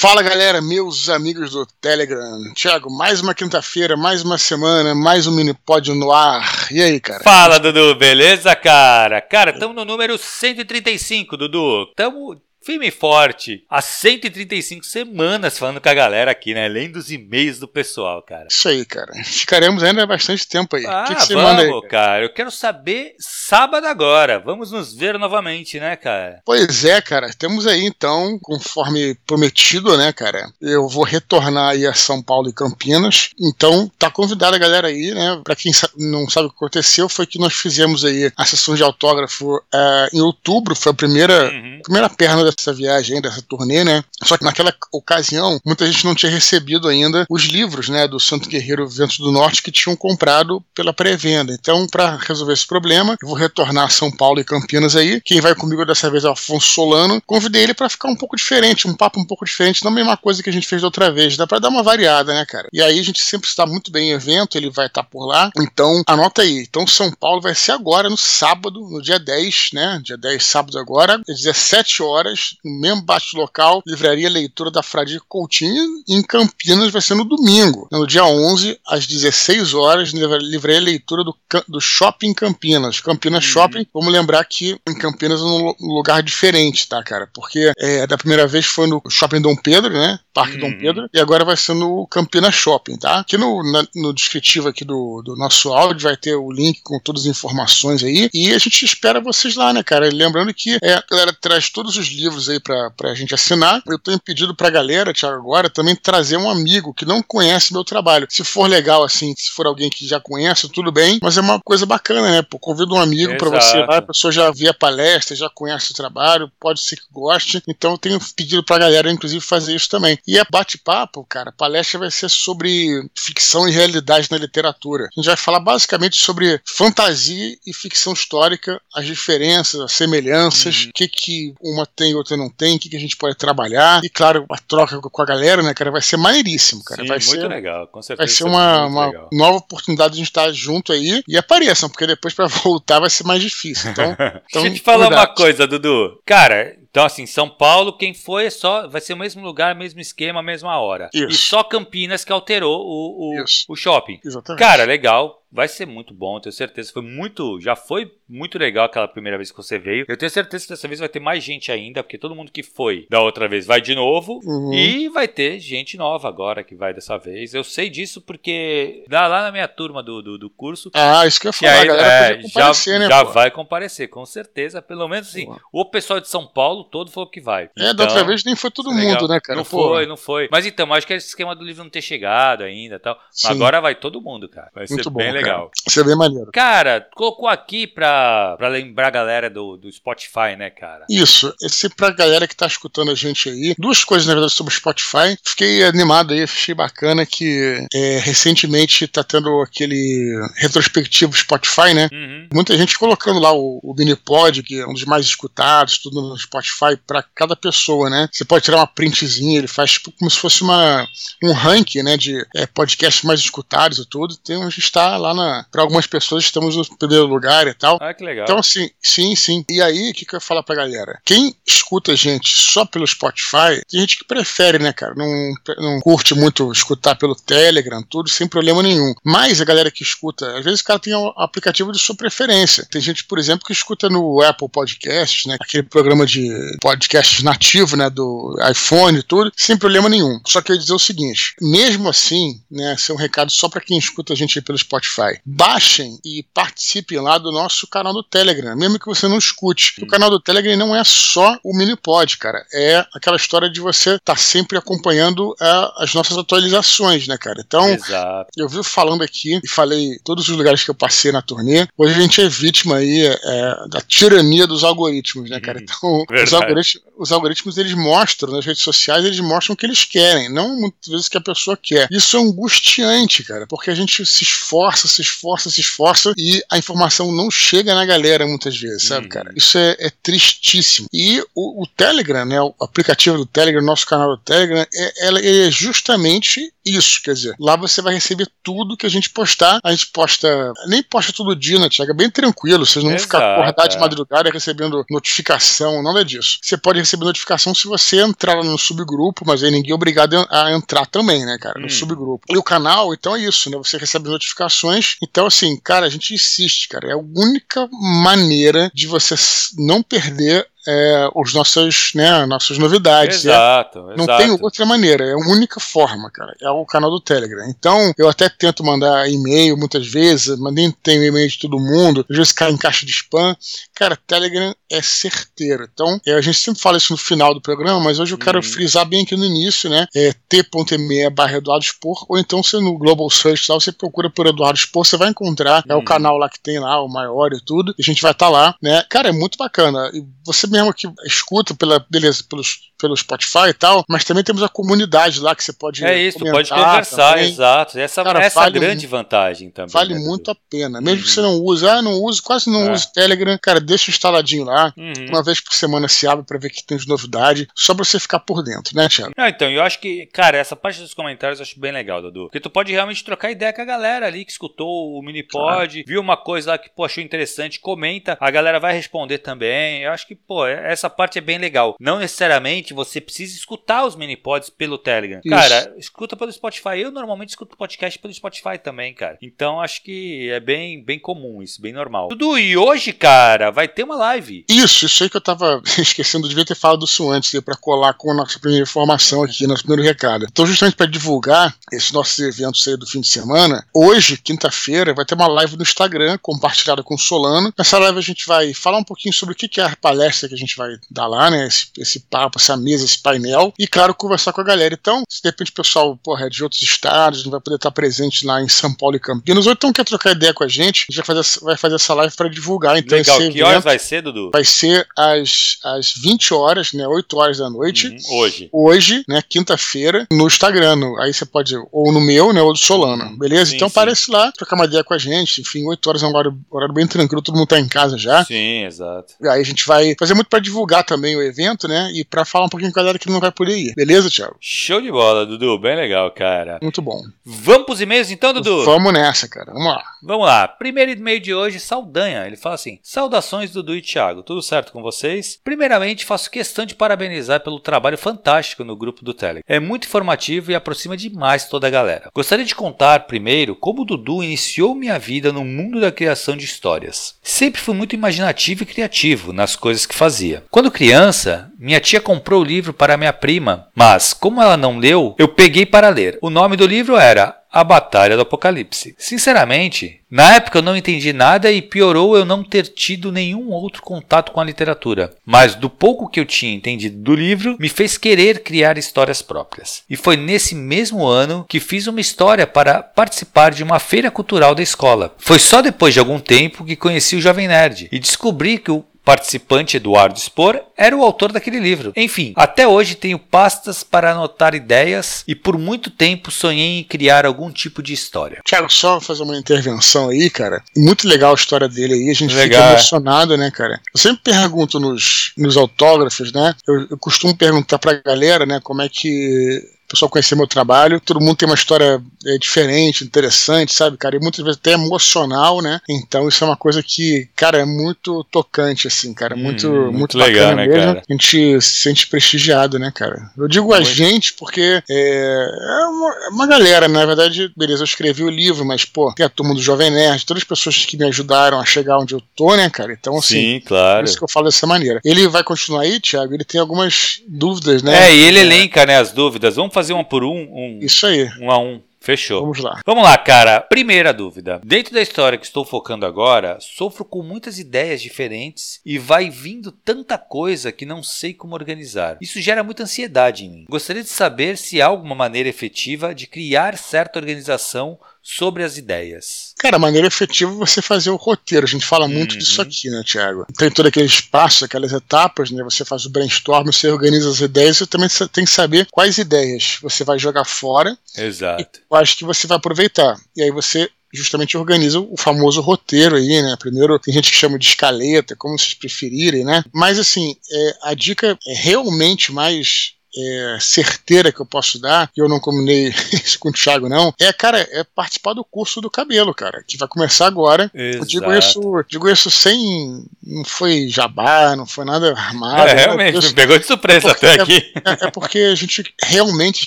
Fala galera, meus amigos do Telegram. Thiago, mais uma quinta-feira, mais uma semana, mais um mini pod no ar. E aí, cara? Fala, Dudu, beleza, cara? Cara, estamos no número 135, Dudu. Tamo firme e forte há 135 semanas falando com a galera aqui, né? Além dos e-mails do pessoal, cara. Isso aí, cara. Ficaremos ainda bastante tempo aí. Ah, que, que vamos, aí? Cara? cara? Eu quero saber sábado agora. Vamos nos ver novamente, né, cara? Pois é, cara. Temos aí então, conforme prometido, né, cara? Eu vou retornar aí a São Paulo e Campinas. Então, tá convidada a galera aí, né? Pra quem não sabe o que aconteceu, foi que nós fizemos aí a sessão de autógrafo uh, em outubro. Foi a primeira, uhum. primeira perna da dessa viagem, dessa turnê, né? Só que naquela ocasião, muita gente não tinha recebido ainda os livros, né, do Santo Guerreiro Ventos do Norte que tinham comprado pela pré-venda. Então, para resolver esse problema, eu vou retornar a São Paulo e Campinas aí. Quem vai comigo dessa vez é o Afonso Solano. Convidei ele para ficar um pouco diferente, um papo um pouco diferente, não a mesma coisa que a gente fez da outra vez. Dá para dar uma variada, né, cara? E aí a gente sempre está muito bem em evento, ele vai estar tá por lá. Então, anota aí. Então, São Paulo vai ser agora, no sábado, no dia 10, né? Dia 10, sábado agora, às 17 horas, no mesmo baixo local, livraria leitura da Fradique Coutinho, em Campinas vai ser no domingo, no dia 11, às 16 horas, livraria leitura do, do Shopping Campinas, Campinas uhum. Shopping, vamos lembrar que em Campinas é um lugar diferente, tá, cara, porque é, da primeira vez foi no Shopping Dom Pedro, né, Parque uhum. Dom Pedro, e agora vai ser no Campinas Shopping, tá? Aqui no, na, no descritivo aqui do, do nosso áudio vai ter o link com todas as informações aí, e a gente espera vocês lá, né, cara, lembrando que é, a galera traz todos os livros livros aí pra, pra gente assinar. Eu tenho pedido pra galera, Thiago, agora também trazer um amigo que não conhece meu trabalho. Se for legal, assim, se for alguém que já conhece, tudo bem, mas é uma coisa bacana, né? Pô, convido um amigo para você a pessoa já via palestra, já conhece o trabalho, pode ser que goste. Então eu tenho pedido pra galera, inclusive, fazer isso também. E é bate-papo, cara, a palestra vai ser sobre ficção e realidade na literatura. A gente vai falar basicamente sobre fantasia e ficção histórica, as diferenças, as semelhanças, uhum. o que, que uma tem outra não tem, o que, que a gente pode trabalhar. E claro, a troca com a galera, né, cara, vai ser maneiríssimo, cara. Sim, vai muito ser, legal, com certeza. Vai ser uma, uma nova oportunidade de a gente estar junto aí. E apareçam, porque depois para voltar vai ser mais difícil. Então, então Deixa eu te falar uma coisa, Dudu. Cara, então, assim, São Paulo, quem foi é só. Vai ser o mesmo lugar, mesmo esquema, mesma hora. Isso. E só Campinas que alterou o, o, o shopping. Exatamente. Cara, legal vai ser muito bom, tenho certeza. Foi muito, já foi muito legal aquela primeira vez que você veio. Eu tenho certeza que dessa vez vai ter mais gente ainda, porque todo mundo que foi da outra vez vai de novo uhum. e vai ter gente nova agora que vai dessa vez. Eu sei disso porque lá na minha turma do, do, do curso. Ah, isso que eu aí, é, já, né, já vai comparecer, com certeza. Pelo menos assim, o pessoal de São Paulo todo falou que vai. É, então, da outra então, vez nem foi todo mundo, legal. né, cara? Não Pô. foi, não foi. Mas então, acho que é esse esquema do livro não ter chegado ainda tal. Agora vai todo mundo, cara. Vai muito ser bom, bem legal. Isso é bem maneiro. Cara, colocou aqui pra, pra lembrar a galera do, do Spotify, né, cara? Isso. Esse pra galera que tá escutando a gente aí. Duas coisas, na verdade, sobre o Spotify. Fiquei animado aí, achei bacana que é, recentemente tá tendo aquele retrospectivo Spotify, né? Uhum. Muita gente colocando lá o, o Minipod, que é um dos mais escutados, tudo no Spotify, pra cada pessoa, né? Você pode tirar uma printzinha, ele faz tipo como se fosse uma, um ranking, né, de é, podcasts mais escutados e tudo. Então a gente tá lá na, para algumas pessoas estamos no primeiro lugar e tal. Ah, que legal. Então, assim, sim, sim. E aí, o que, que eu ia falar pra galera? Quem escuta a gente só pelo Spotify, tem gente que prefere, né, cara? Não, não curte muito escutar pelo Telegram, tudo, sem problema nenhum. Mas a galera que escuta, às vezes o cara tem o aplicativo de sua preferência. Tem gente, por exemplo, que escuta no Apple Podcasts, né? Aquele programa de podcast nativo, né? Do iPhone e tudo, sem problema nenhum. Só que eu ia dizer o seguinte: mesmo assim, né? Esse é um recado só para quem escuta a gente pelo Spotify baixem e participem lá do nosso canal do Telegram, mesmo que você não escute. O canal do Telegram não é só o Minipod, cara. É aquela história de você estar tá sempre acompanhando é, as nossas atualizações, né, cara? Então, Exato. eu vi falando aqui e falei todos os lugares que eu passei na turnê. Hoje a gente é vítima aí é, da tirania dos algoritmos, né, cara? Então, os algoritmos, os algoritmos eles mostram nas redes sociais, eles mostram o que eles querem, não muitas vezes o que a pessoa quer. Isso é angustiante, cara, porque a gente se esforça, se esforça, se esforça e a informação não chega na galera muitas vezes, sabe, uhum. cara? Isso é, é tristíssimo. E o, o, Telegram, né, o aplicativo do Telegram, nosso canal do Telegram, é, ela, é justamente isso, quer dizer, lá você vai receber tudo que a gente postar. A gente posta, nem posta todo dia, né, Tiago? É bem tranquilo, vocês não vão ficar acordado de é. madrugada recebendo notificação, nada disso. Você pode receber notificação se você entrar no subgrupo, mas aí ninguém é obrigado a entrar também, né, cara, no hum. subgrupo. E o canal, então é isso, né? Você recebe notificações. Então, assim, cara, a gente insiste, cara. É a única maneira de você não perder é, os nossos, né, nossas novidades. Exato, é. Não tem outra maneira, é a única forma, cara. É o canal do Telegram. Então, eu até tento mandar e-mail muitas vezes, mas nem tem e-mail de todo mundo, às vezes cai em caixa de spam. Cara, Telegram é certeiro. Então, é, a gente sempre fala isso no final do programa, mas hoje eu quero uhum. frisar bem aqui no início, né? É t.me barra Eduardo Spor, ou então você no Global Search lá, você procura por Eduardo Spor, você vai encontrar, é o uhum. canal lá que tem lá, o maior e tudo, e a gente vai estar tá lá, né? Cara, é muito bacana. E você mesmo que escuta pela, beleza, pelos, pelo Spotify e tal, mas também temos a comunidade lá que você pode É isso, pode conversar, também. exato. Essa, Cara, essa vale, grande vantagem também. Vale né, muito a pena. Mesmo uhum. que você não use, ah, não use, quase não é. use Telegram, cara, deixa instaladinho lá. Uhum. Uma vez por semana se abre para ver que tem novidades, só pra você ficar por dentro, né, Thiago? Não, então, eu acho que, cara, essa parte dos comentários eu acho bem legal, Dudu. Porque tu pode realmente trocar ideia com a galera ali que escutou o Minipod, viu uma coisa lá que, pô, achou interessante, comenta, a galera vai responder também. Eu acho que, pô, essa parte é bem legal. Não necessariamente você precisa escutar os minipods pelo Telegram. Isso. Cara, escuta pelo Spotify. Eu normalmente escuto podcast pelo Spotify também, cara. Então acho que é bem, bem comum isso, bem normal. Dudu, e hoje, cara, vai ter uma live. Isso, isso aí que eu tava esquecendo, devia ter falado isso antes, para colar com a nossa primeira informação aqui, nosso primeiro recado. Então, justamente para divulgar esses nossos eventos aí do fim de semana, hoje, quinta-feira, vai ter uma live no Instagram compartilhada com o Solano. Nessa live a gente vai falar um pouquinho sobre o que é a palestra que a gente vai dar lá, né? Esse, esse papo, essa mesa, esse painel. E, claro, conversar com a galera. Então, se de repente o pessoal porra, é de outros estados, não vai poder estar presente lá em São Paulo e Campinas, ou então quer trocar ideia com a gente, a gente vai fazer, vai fazer essa live para divulgar. Então, Legal, que horas vai ser, Dudu? Vai ser às, às 20 horas, né? 8 horas da noite. Uhum, hoje. Hoje, né? Quinta-feira, no Instagram. No, aí você pode, ou no meu, né? Ou do Solana. Uhum. Beleza? Sim, então sim. aparece lá, trocar uma ideia com a gente. Enfim, 8 horas é um horário, horário bem tranquilo, todo mundo tá em casa já. Sim, exato. E aí a gente vai fazer muito para divulgar também o evento, né? E para falar um pouquinho com a galera que não vai poder ir. Beleza, Thiago? Show de bola, Dudu. Bem legal, cara. Muito bom. Vamos pros e-mails então, Dudu? Vamos nessa, cara. Vamos lá. Vamos lá. Primeiro e-mail de hoje, Saldanha. Ele fala assim: Saudações, Dudu e Thiago. Tudo certo com vocês? Primeiramente, faço questão de parabenizar pelo trabalho fantástico no grupo do Telegram. É muito informativo e aproxima demais toda a galera. Gostaria de contar primeiro como o Dudu iniciou minha vida no mundo da criação de histórias. Sempre fui muito imaginativo e criativo nas coisas que fazia. Quando criança, minha tia comprou o livro para minha prima, mas como ela não leu, eu peguei para ler. O nome do livro era a Batalha do Apocalipse. Sinceramente, na época eu não entendi nada e piorou eu não ter tido nenhum outro contato com a literatura. Mas do pouco que eu tinha entendido do livro, me fez querer criar histórias próprias. E foi nesse mesmo ano que fiz uma história para participar de uma feira cultural da escola. Foi só depois de algum tempo que conheci o Jovem Nerd e descobri que o participante Eduardo Spor era o autor daquele livro. Enfim, até hoje tenho pastas para anotar ideias e por muito tempo sonhei em criar algum tipo de história. Quero só fazer uma intervenção aí, cara. Muito legal a história dele aí, a gente legal. fica emocionado, né, cara? Eu sempre pergunto nos, nos autógrafos, né? Eu, eu costumo perguntar pra galera, né, como é que o pessoal conhecer meu trabalho. Todo mundo tem uma história é, diferente, interessante, sabe, cara? E muitas vezes até emocional, né? Então isso é uma coisa que, cara, é muito tocante, assim, cara. Muito, hum, muito, muito legal, né, mesmo. cara? A gente se sente prestigiado, né, cara? Eu digo muito. a gente porque é, é uma, é uma, galera, né? na verdade, beleza, eu escrevi o livro, mas, pô, tem a turma do Jovem Nerd, todas as pessoas que me ajudaram a chegar onde eu tô, né, cara? Então, assim, Sim, claro. por isso que eu falo dessa maneira. Ele vai continuar aí, Thiago, ele tem algumas dúvidas, né? É, e ele elenca, né, as dúvidas. Vamos fazer um por um? um Isso aí. Um a um. Fechou. Vamos lá. Vamos lá, cara. Primeira dúvida. Dentro da história que estou focando agora, sofro com muitas ideias diferentes e vai vindo tanta coisa que não sei como organizar. Isso gera muita ansiedade em mim. Gostaria de saber se há alguma maneira efetiva de criar certa organização sobre as ideias? Cara, a maneira efetiva é você fazer o roteiro. A gente fala muito uhum. disso aqui, né, Tiago? Tem todo aquele espaço, aquelas etapas, né? Você faz o brainstorm, você organiza as ideias, você também tem que saber quais ideias você vai jogar fora Exato. e quais que você vai aproveitar. E aí você justamente organiza o famoso roteiro aí, né? Primeiro tem gente que chama de escaleta, como vocês preferirem, né? Mas assim, é, a dica é realmente mais é, certeira que eu posso dar, e eu não combinei isso com o Thiago, não, é, cara, é participar do curso do cabelo, cara, que vai começar agora. Exato. Eu digo isso, digo isso sem. Não foi jabá, não foi nada armado. É, realmente, me pegou de surpresa é até é, aqui. É, é, porque a gente realmente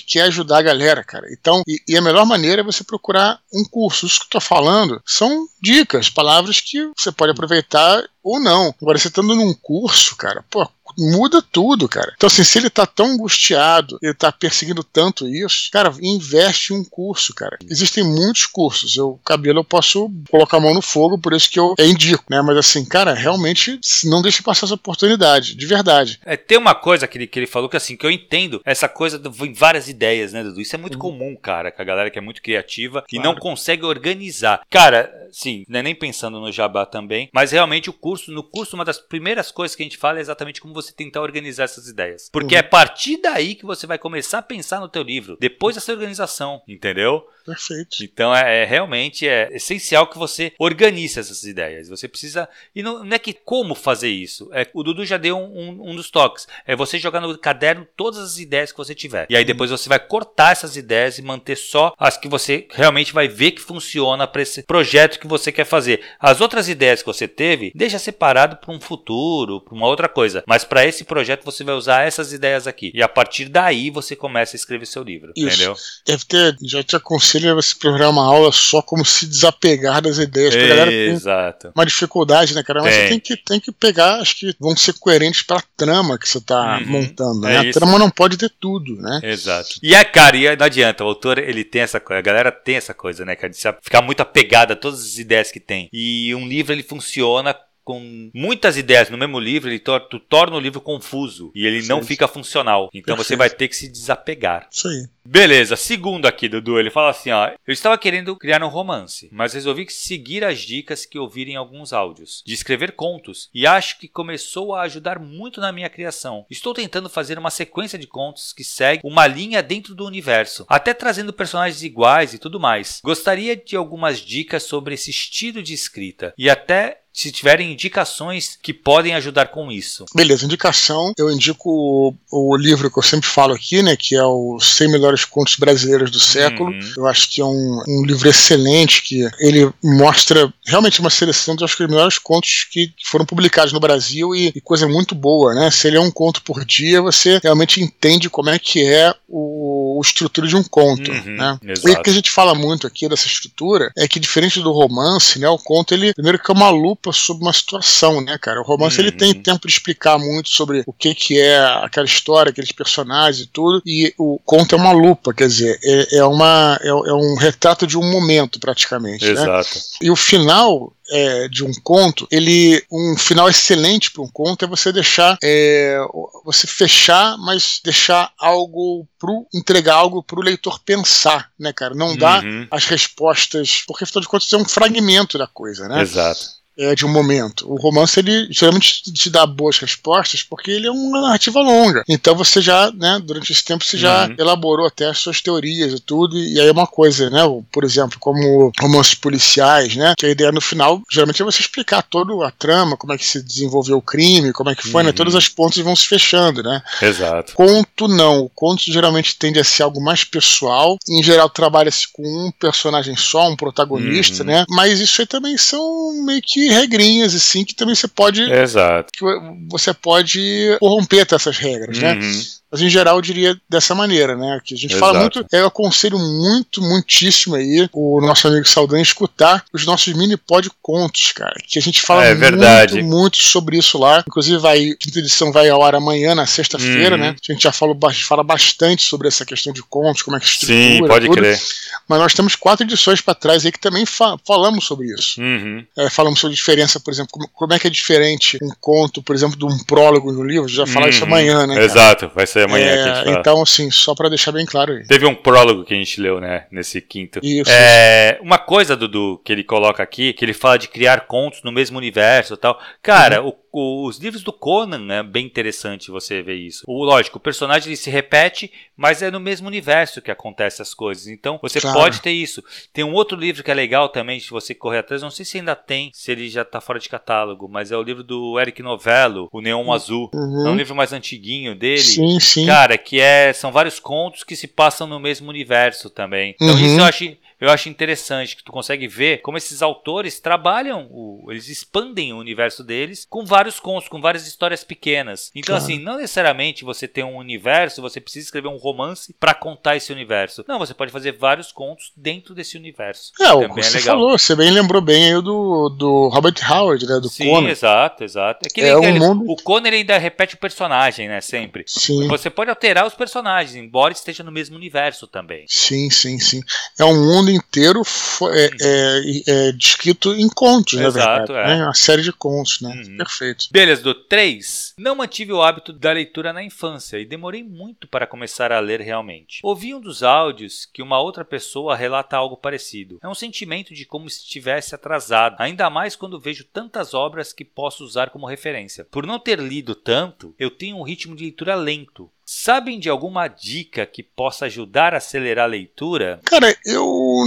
quer ajudar a galera, cara. Então, e, e, a melhor maneira é você procurar um curso. Isso que eu tô falando são dicas, palavras que você pode aproveitar ou não. Agora, você estando num curso, cara, pô, muda tudo, cara. Então, assim, se ele tá tão angustiado, ele tá perseguindo tanto isso, cara, investe em um curso, cara. Existem muitos cursos. Eu, cabelo, eu posso colocar a mão no fogo, por isso que eu indico, né? Mas, assim, cara, realmente não deixe passar essa oportunidade, de verdade. É, tem uma coisa que ele, que ele falou que, assim, que eu entendo essa coisa em várias ideias, né, Dudu? Isso é muito uhum. comum, cara, com a galera que é muito criativa e não consegue organizar. Cara, sim, não é nem pensando no jabá também, mas realmente o curso, no curso, uma das primeiras coisas que a gente fala é exatamente como você tentar organizar essas ideias. Porque uhum. é a partir daí que você vai começar a pensar no teu livro, depois dessa organização, entendeu? Perfeito. Então é, é, realmente é essencial que você organize essas ideias. Você precisa. E não, não é que como fazer isso. É, o Dudu já deu um, um, um, dos toques. É você jogar no caderno todas as ideias que você tiver. E aí depois você vai cortar essas ideias e manter só as que você realmente vai ver que funciona para esse projeto que você quer fazer. As outras ideias que você teve, deixa separado para um futuro, para uma outra coisa. Mas para esse projeto você vai usar essas ideias aqui. E a partir daí você começa a escrever seu livro. Isso. Entendeu? Deve ter, já te aconselho aconselho você programar uma aula só como se desapegar das ideias. Galera Exato. uma dificuldade, né, cara? Mas tem. você tem que, tem que pegar, acho que vão ser coerentes pra trama que você tá uhum. montando, é né? Isso. A trama não pode ter tudo, né? Exato. E é, cara, e não adianta, o autor, ele tem essa coisa, a galera tem essa coisa, né, cara, de ficar muito apegada a todas as ideias que tem. E um livro, ele funciona com muitas ideias no mesmo livro, ele tor torna o livro confuso e ele Sim. não fica funcional. Então Perfeito. você vai ter que se desapegar. Isso aí. Beleza, segundo aqui, Dudu, ele fala assim, ó. Eu estava querendo criar um romance, mas resolvi seguir as dicas que ouvi em alguns áudios, de escrever contos, e acho que começou a ajudar muito na minha criação. Estou tentando fazer uma sequência de contos que segue uma linha dentro do universo, até trazendo personagens iguais e tudo mais. Gostaria de algumas dicas sobre esse estilo de escrita, e até se tiverem indicações que podem ajudar com isso. Beleza, indicação, eu indico o, o livro que eu sempre falo aqui, né, que é o 100 melhores contos brasileiros do século. Uhum. Eu acho que é um, um, livro excelente que ele mostra realmente uma seleção dos melhores contos que foram publicados no Brasil e, e, coisa muito boa, né? Se ele é um conto por dia, você realmente entende como é que é o, o estrutura de um conto, uhum, né? Exato. E o que a gente fala muito aqui dessa estrutura é que diferente do romance, né, o conto ele primeiro que é uma lupa sobre uma situação, né, cara? O romance uhum. ele tem uhum. tempo de explicar muito sobre o que que é aquela história, aqueles personagens e tudo, e o conto é uma lupa, quer dizer, é, é uma, é, é, um retrato de um momento praticamente. Né? Exato. Né? E o final é, de um conto, ele um final excelente para um conto é você deixar é, você fechar, mas deixar algo pro entregar algo para o leitor pensar, né, cara? Não dá uhum. as respostas, porque afinal de contas é um fragmento da coisa, né? Exato é, de um momento. O romance ele geralmente te dá boas respostas porque ele é uma narrativa longa. Então você já, né, durante esse tempo você já uhum. elaborou até as suas teorias e tudo. E aí é uma coisa, né, por exemplo, como romances policiais, né, que a ideia no final geralmente é você explicar toda a trama, como é que se desenvolveu o crime, como é que foi, né, uhum. né, todas as pontas vão se fechando, né. Exato. Conto não, o conto geralmente tende a ser algo mais pessoal. Em geral trabalha-se com um personagem só, um protagonista, uhum. né. Mas isso aí também são meio que regrinhas, assim, que também você pode. Exato. Que você pode corromper essas regras, né? uhum. né? Mas em geral eu diria dessa maneira, né? Que a gente Exato. fala muito, eu aconselho muito, muitíssimo aí o nosso amigo Saldanha escutar os nossos mini pod contos, cara. Que a gente fala é, muito, muito sobre isso lá. Inclusive, vai, quinta edição vai ao ar amanhã, na sexta-feira, uhum. né? A gente já fala, fala bastante sobre essa questão de contos, como é que estrutura. Sim, pode tudo. crer. Mas nós temos quatro edições para trás aí que também fa falamos sobre isso. Uhum. É, falamos sobre a diferença, por exemplo, como, como, é que é diferente um conto, por exemplo, de um prólogo no livro. Já falar uhum. isso amanhã, né? Exato, vai ser amanhã é, que a gente fala. Então, assim, só para deixar bem claro aí. Teve um prólogo que a gente leu, né, nesse quinto. Isso. É, uma coisa, Dudu, que ele coloca aqui, que ele fala de criar contos no mesmo universo e tal. Cara, uhum. o os livros do Conan é bem interessante você ver isso. O, lógico, o personagem ele se repete, mas é no mesmo universo que acontece as coisas. Então você claro. pode ter isso. Tem um outro livro que é legal também, se você correr atrás, não sei se ainda tem, se ele já tá fora de catálogo, mas é o livro do Eric Novello, O Neon uhum. Azul. É um livro mais antiguinho dele. Sim, sim. Cara, que é são vários contos que se passam no mesmo universo também. Então uhum. isso eu acho eu acho interessante que tu consegue ver como esses autores trabalham, o, eles expandem o universo deles com vários contos, com várias histórias pequenas. Então, claro. assim, não necessariamente você tem um universo, você precisa escrever um romance para contar esse universo. Não, você pode fazer vários contos dentro desse universo. É, o que é você legal. falou, você bem lembrou bem aí do, do Robert Howard, né? Do Sim, Conan. exato, exato. É que é ele, um mundo... O Conan ainda repete o personagem, né? Sempre. Sim. Você pode alterar os personagens, embora esteja no mesmo universo também. Sim, sim, sim. É um mundo inteiro foi, é, é, é, descrito em contos, Exato, na verdade. É. Né? Uma série de contos, né? Uhum. Perfeito. Beleza, do 3. Não mantive o hábito da leitura na infância e demorei muito para começar a ler realmente. Ouvi um dos áudios que uma outra pessoa relata algo parecido. É um sentimento de como se estivesse atrasado, ainda mais quando vejo tantas obras que posso usar como referência. Por não ter lido tanto, eu tenho um ritmo de leitura lento, Sabem de alguma dica que possa ajudar a acelerar a leitura? Cara, eu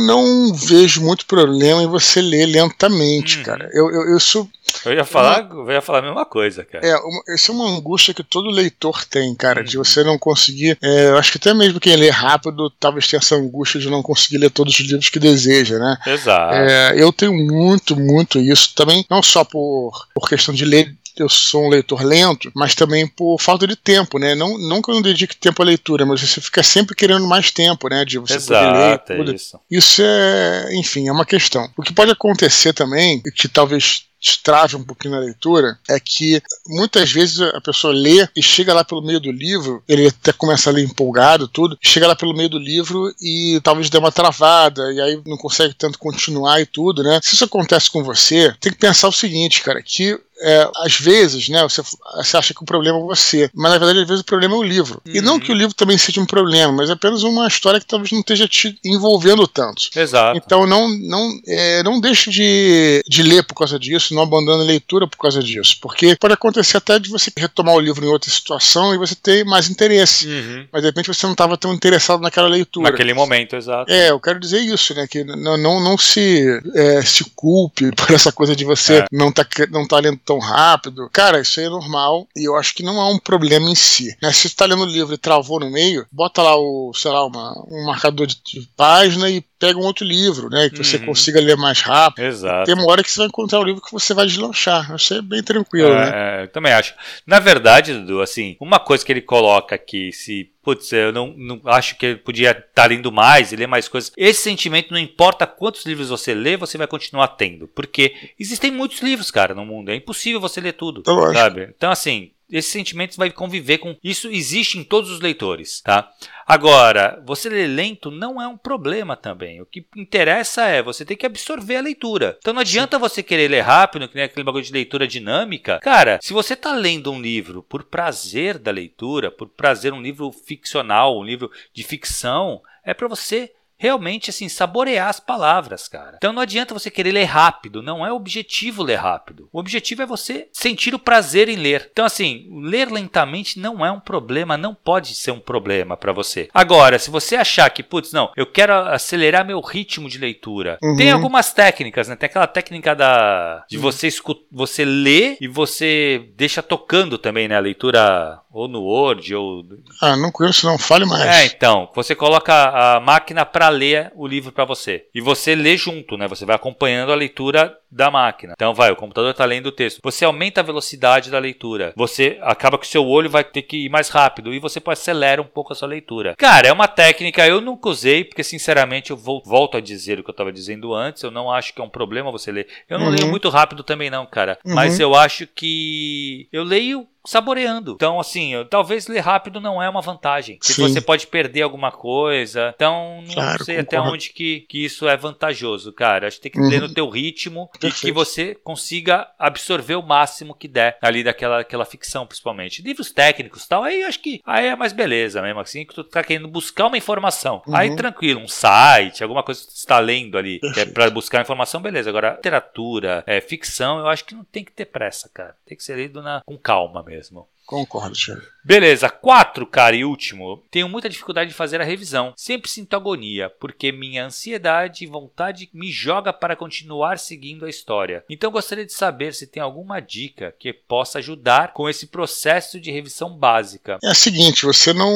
não vejo muito problema em você ler lentamente, hum. cara. Eu, eu, eu sou. Eu ia falar, uma... eu ia falar a mesma coisa, cara. É, uma, essa é uma angústia que todo leitor tem, cara, de uhum. você não conseguir. É, eu acho que até mesmo quem lê rápido talvez tenha essa angústia de não conseguir ler todos os livros que deseja, né? Exato. É, eu tenho muito, muito isso também, não só por, por questão de ler eu sou um leitor lento, mas também por falta de tempo, né? Não, não que eu não dedique tempo à leitura, mas você fica sempre querendo mais tempo, né? De você Exato, poder ler. É isso. isso é, enfim, é uma questão. O que pode acontecer também, que talvez destrave um pouquinho na leitura é que muitas vezes a pessoa lê e chega lá pelo meio do livro, ele até começa a ler empolgado, tudo, chega lá pelo meio do livro e talvez dê uma travada e aí não consegue tanto continuar e tudo, né? Se isso acontece com você, tem que pensar o seguinte, cara, que é, às vezes, né, você, você, acha que o problema é você, mas na verdade, às vezes, o problema é o livro. Uhum. E não uhum. que o livro também seja um problema, mas é apenas uma história que talvez não esteja te envolvendo tanto. Exato. Então, não, não, é, não deixe de, de ler por causa disso, não abandone a leitura por causa disso, porque pode acontecer até de você retomar o livro em outra situação e você ter mais interesse, uhum. mas de repente você não estava tão interessado naquela leitura. Naquele momento, exato. É, eu quero dizer isso, né, que não, não, não se, é, se culpe por essa coisa de você é. não tá, não tá lendo tão rápido. Cara, isso aí é normal e eu acho que não há um problema em si. Né? Se você está lendo o livro e travou no meio, bota lá o, sei lá, uma, um marcador de, de página e pega um outro livro, né? Que você uhum. consiga ler mais rápido. Exato. Tem uma hora que você vai encontrar o um livro que você vai deslanchar. Isso é bem tranquilo, é, né? É, também acho. Na verdade, Dudu, assim, uma coisa que ele coloca aqui, se putz, eu não, não acho que ele podia estar tá lendo mais e ler mais coisas. Esse sentimento, não importa quantos livros você lê, você vai continuar tendo. Porque existem muitos livros, cara, no mundo. É impossível você ler tudo. Eu sabe? Acho. Então, assim, esse sentimento vai conviver com. Isso existe em todos os leitores, tá? Agora, você ler lento não é um problema também. O que interessa é você ter que absorver a leitura. Então não adianta você querer ler rápido, que nem aquele bagulho de leitura dinâmica. Cara, se você está lendo um livro por prazer da leitura, por prazer um livro ficcional, um livro de ficção, é para você realmente assim saborear as palavras, cara. Então não adianta você querer ler rápido, não é o objetivo ler rápido. O objetivo é você sentir o prazer em ler. Então assim, ler lentamente não é um problema, não pode ser um problema para você. Agora, se você achar que, putz, não, eu quero acelerar meu ritmo de leitura. Uhum. Tem algumas técnicas, né? Tem aquela técnica da de uhum. você escutar, você ler e você deixa tocando também, né, a leitura ou no Word ou Ah, não conheço não, fale mais. É, então, você coloca a máquina para ler o livro para você. E você lê junto, né? Você vai acompanhando a leitura da máquina. Então vai, o computador está lendo o texto. Você aumenta a velocidade da leitura. Você acaba que o seu olho vai ter que ir mais rápido e você acelera um pouco a sua leitura. Cara, é uma técnica eu nunca usei porque sinceramente eu vou, volto a dizer o que eu estava dizendo antes. Eu não acho que é um problema você ler. Eu não uhum. leio muito rápido também não, cara. Uhum. Mas eu acho que eu leio saboreando. Então, assim, talvez ler rápido não é uma vantagem. Porque você pode perder alguma coisa. Então, não claro, sei concordo. até onde que, que isso é vantajoso, cara. Acho que tem que uhum. ler no teu ritmo e que você consiga absorver o máximo que der ali daquela aquela ficção, principalmente. Livros técnicos tal, aí eu acho que aí é mais beleza mesmo, assim, que tu tá querendo buscar uma informação. Uhum. Aí tranquilo, um site, alguma coisa que tu está lendo ali, Perfeito. que é pra buscar informação, beleza. Agora, literatura, é, ficção, eu acho que não tem que ter pressa, cara. Tem que ser lido na, com calma mesmo. Concordo, Thiago. Beleza, quatro, cara, e último. Tenho muita dificuldade de fazer a revisão. Sempre sinto agonia, porque minha ansiedade e vontade me joga para continuar seguindo a história. Então gostaria de saber se tem alguma dica que possa ajudar com esse processo de revisão básica. É o seguinte, você não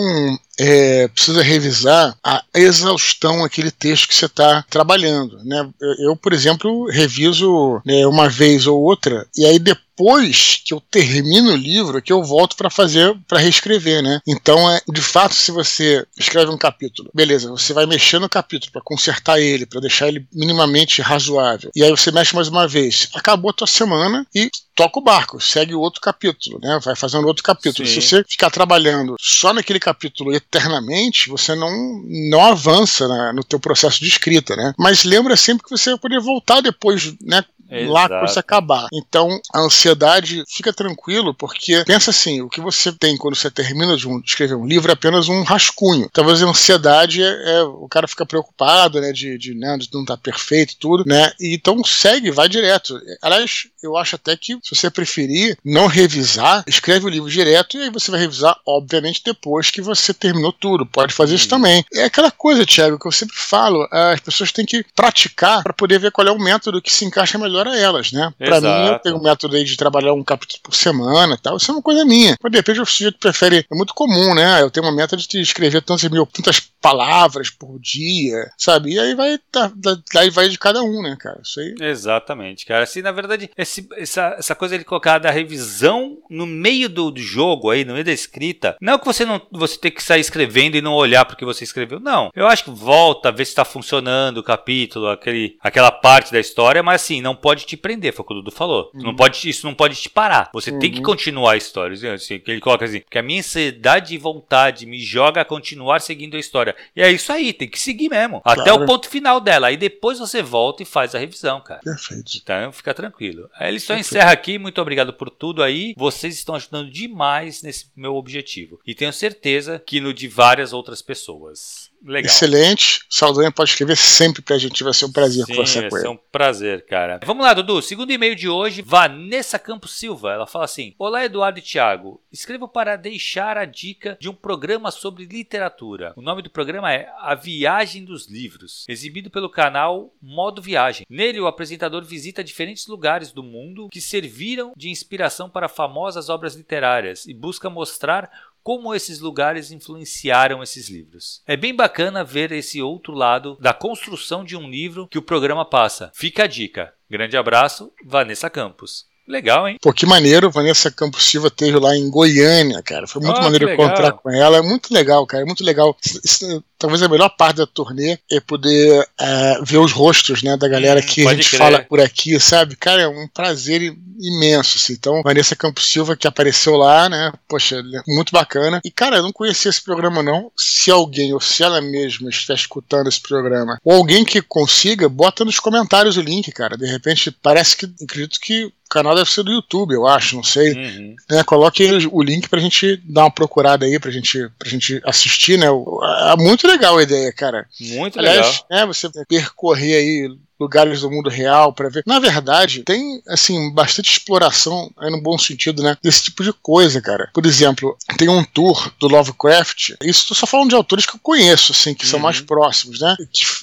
é, precisa revisar a exaustão aquele texto que você está trabalhando. Né? Eu, por exemplo, reviso né, uma vez ou outra, e aí depois que eu termino o livro é que eu volto para fazer, para reescrever, né? Então, é, de fato, se você escreve um capítulo, beleza, você vai mexer no capítulo para consertar ele, para deixar ele minimamente razoável. E aí você mexe mais uma vez. Acabou a tua semana e toca o barco, segue o outro capítulo, né? Vai fazendo outro capítulo. Sim. Se você ficar trabalhando só naquele capítulo eternamente, você não, não avança na, no teu processo de escrita, né? Mas lembra sempre que você vai poder voltar depois, né? Exato. lá que você acabar. Então, a ansiedade, fica tranquilo, porque pensa assim: o que você tem quando você termina de, um, de escrever um livro é apenas um rascunho. Talvez a ansiedade é, é o cara fica preocupado, né, de, de, né, de não estar tá perfeito tudo, né? E, então segue, vai direto. Aliás, eu acho até que, se você preferir não revisar, escreve o livro direto e aí você vai revisar, obviamente, depois que você terminou tudo. Pode fazer isso também. É aquela coisa, Thiago, que eu sempre falo: as pessoas têm que praticar para poder ver qual é o método que se encaixa melhor a elas, né? Para mim, eu tenho um método aí de trabalhar um capítulo por semana tal. Isso é uma coisa minha. Mas de repente o sujeito prefere. É muito comum, né? Eu tenho uma meta de escrever tantas mil, tantas palavras por dia, sabe? E aí vai, tá, daí vai de cada um, né, cara? Isso aí. Exatamente, cara. Assim, na verdade, esse, essa, essa coisa de colocar da revisão no meio do, do jogo aí, no meio da escrita, não que você não você tem que sair escrevendo e não olhar porque você escreveu, não. Eu acho que volta, ver se está funcionando o capítulo, aquele, aquela parte da história, mas assim, não pode te prender, foi o que o Dudu falou. Uhum. Não pode, isso não pode te parar. Você uhum. tem que uhum. continuar a história. Assim, ele coloca assim, que a minha ansiedade e vontade me joga a continuar seguindo a história história. E é isso aí, tem que seguir mesmo. Claro. Até o ponto final dela. Aí depois você volta e faz a revisão, cara. Perfeito. Então fica tranquilo. Aí ele só Perfeito. encerra aqui. Muito obrigado por tudo aí. Vocês estão ajudando demais nesse meu objetivo. E tenho certeza que no de várias outras pessoas. Legal. Excelente. Saldanha pode escrever sempre pra gente. Vai ser um prazer Sim, conversar com ele. Vai ser um prazer, cara. Vamos lá, Dudu. Segundo e-mail de hoje, Vanessa Campos Silva. Ela fala assim: Olá, Eduardo e Thiago. Escrevo para deixar a dica de um programa sobre literatura. O nome do programa é A Viagem dos Livros, exibido pelo canal Modo Viagem. Nele, o apresentador visita diferentes lugares do mundo que serviram de inspiração para famosas obras literárias e busca mostrar como esses lugares influenciaram esses livros. É bem bacana ver esse outro lado da construção de um livro que o programa passa. Fica a dica. Grande abraço, Vanessa Campos. Legal, hein? Pô, que maneiro. Vanessa Campos Silva teve lá em Goiânia, cara. Foi muito oh, maneiro encontrar com ela. É muito legal, cara. É muito legal. Isso, talvez a melhor parte da turnê é poder é, ver os rostos, né, da galera hum, que a gente crer. fala por aqui, sabe? Cara, é um prazer imenso, assim. Então, Vanessa Campos Silva, que apareceu lá, né? Poxa, muito bacana. E, cara, eu não conhecia esse programa, não. Se alguém, ou se ela mesma estiver escutando esse programa, ou alguém que consiga, bota nos comentários o link, cara. De repente, parece que, acredito que canal deve ser do YouTube, eu acho, não sei. Uhum. É, coloque o link pra gente dar uma procurada aí, pra gente, pra gente assistir, né? É muito legal a ideia, cara. Muito Aliás, legal. É, você percorrer aí lugares do mundo real para ver. Na verdade, tem assim bastante exploração, aí no bom sentido, né, desse tipo de coisa, cara. Por exemplo, tem um tour do Lovecraft. Isso tô só falando de autores que eu conheço, assim, que uhum. são mais próximos, né?